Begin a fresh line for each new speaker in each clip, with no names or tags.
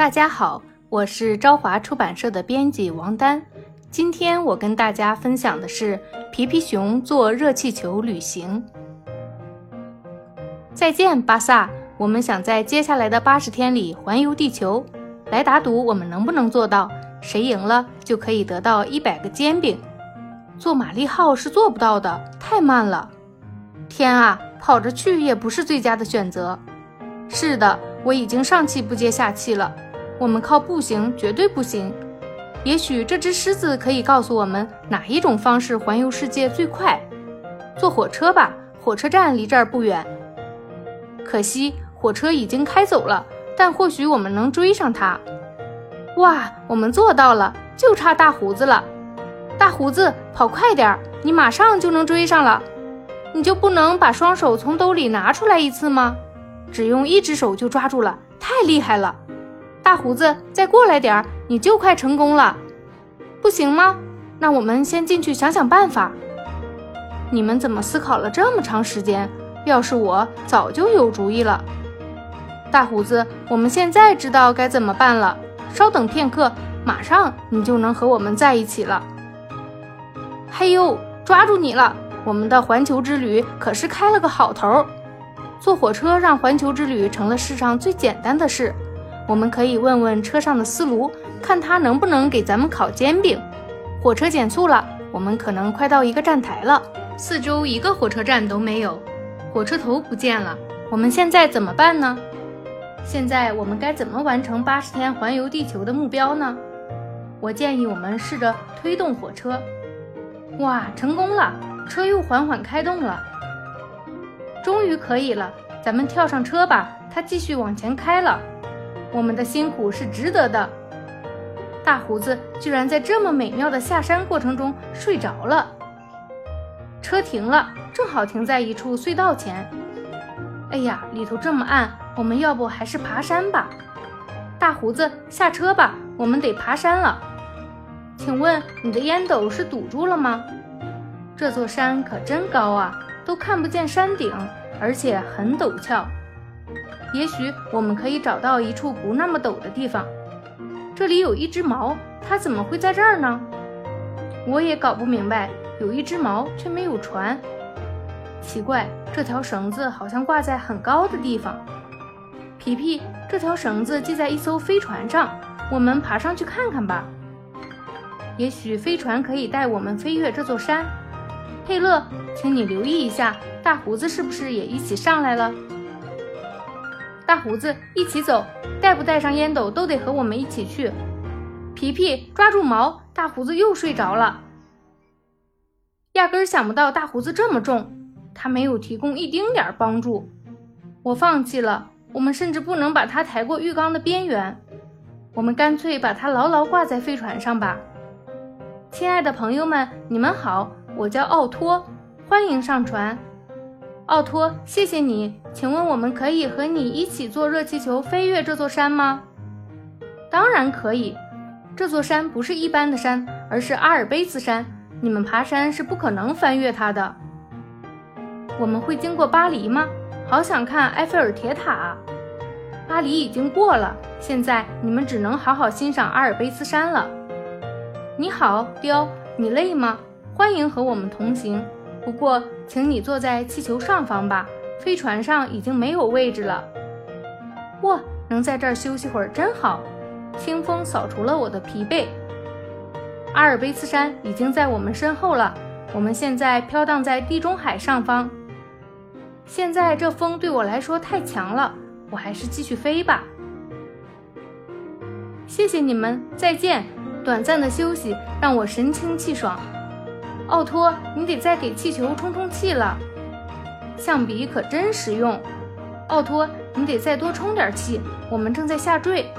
大家好，我是朝华出版社的编辑王丹。今天我跟大家分享的是皮皮熊坐热气球旅行。再见，巴萨！我们想在接下来的八十天里环游地球。来打赌，我们能不能做到？谁赢了就可以得到一百个煎饼。坐玛丽号是做不到的，太慢了。天啊，跑着去也不是最佳的选择。是的，我已经上气不接下气了。我们靠步行绝对不行。也许这只狮子可以告诉我们哪一种方式环游世界最快。坐火车吧，火车站离这儿不远。可惜火车已经开走了，但或许我们能追上它。哇，我们做到了，就差大胡子了。大胡子，跑快点儿，你马上就能追上了。你就不能把双手从兜里拿出来一次吗？只用一只手就抓住了，太厉害了。大胡子，再过来点儿，你就快成功了，不行吗？那我们先进去想想办法。你们怎么思考了这么长时间？要是我，早就有主意了。大胡子，我们现在知道该怎么办了。稍等片刻，马上你就能和我们在一起了。嘿呦，抓住你了！我们的环球之旅可是开了个好头。坐火车让环球之旅成了世上最简单的事。我们可以问问车上的司炉，看他能不能给咱们烤煎饼。火车减速了，我们可能快到一个站台了。四周一个火车站都没有，火车头不见了。我们现在怎么办呢？现在我们该怎么完成八十天环游地球的目标呢？我建议我们试着推动火车。哇，成功了！车又缓缓开动了。终于可以了，咱们跳上车吧。它继续往前开了。我们的辛苦是值得的。大胡子居然在这么美妙的下山过程中睡着了。车停了，正好停在一处隧道前。哎呀，里头这么暗，我们要不还是爬山吧？大胡子，下车吧，我们得爬山了。请问你的烟斗是堵住了吗？这座山可真高啊，都看不见山顶，而且很陡峭。也许我们可以找到一处不那么陡的地方。这里有一只毛，它怎么会在这儿呢？我也搞不明白，有一只毛却没有船。奇怪，这条绳子好像挂在很高的地方。皮皮，这条绳子系在一艘飞船上，我们爬上去看看吧。也许飞船可以带我们飞越这座山。佩勒，请你留意一下，大胡子是不是也一起上来了？大胡子，一起走，带不带上烟斗都得和我们一起去。皮皮，抓住毛！大胡子又睡着了。压根儿想不到大胡子这么重，他没有提供一丁点儿帮助。我放弃了，我们甚至不能把他抬过浴缸的边缘。我们干脆把他牢牢挂在飞船上吧。亲爱的朋友们，你们好，我叫奥托，欢迎上船。奥托，谢谢你。请问我们可以和你一起坐热气球飞越这座山吗？当然可以。这座山不是一般的山，而是阿尔卑斯山。你们爬山是不可能翻越它的。我们会经过巴黎吗？好想看埃菲尔铁塔。巴黎已经过了，现在你们只能好好欣赏阿尔卑斯山了。你好，雕，你累吗？欢迎和我们同行。不过，请你坐在气球上方吧，飞船上已经没有位置了。哇，能在这儿休息会儿真好，清风扫除了我的疲惫。阿尔卑斯山已经在我们身后了，我们现在飘荡在地中海上方。现在这风对我来说太强了，我还是继续飞吧。谢谢你们，再见。短暂的休息让我神清气爽。奥托，你得再给气球充充气了。橡皮可真实用。奥托，你得再多充点气，我们正在下坠。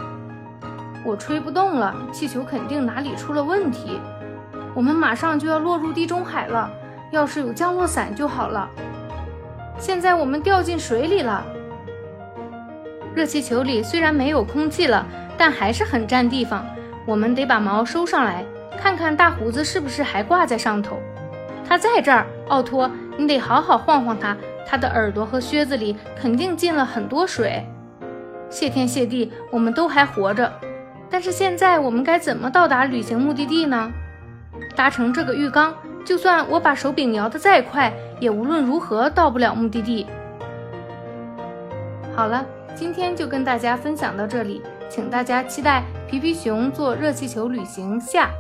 我吹不动了，气球肯定哪里出了问题。我们马上就要落入地中海了，要是有降落伞就好了。现在我们掉进水里了。热气球里虽然没有空气了，但还是很占地方。我们得把毛收上来。看看大胡子是不是还挂在上头？他在这儿，奥托，你得好好晃晃他。他的耳朵和靴子里肯定进了很多水。谢天谢地，我们都还活着。但是现在我们该怎么到达旅行目的地呢？搭乘这个浴缸，就算我把手柄摇得再快，也无论如何到不了目的地。好了，今天就跟大家分享到这里，请大家期待皮皮熊坐热气球旅行下。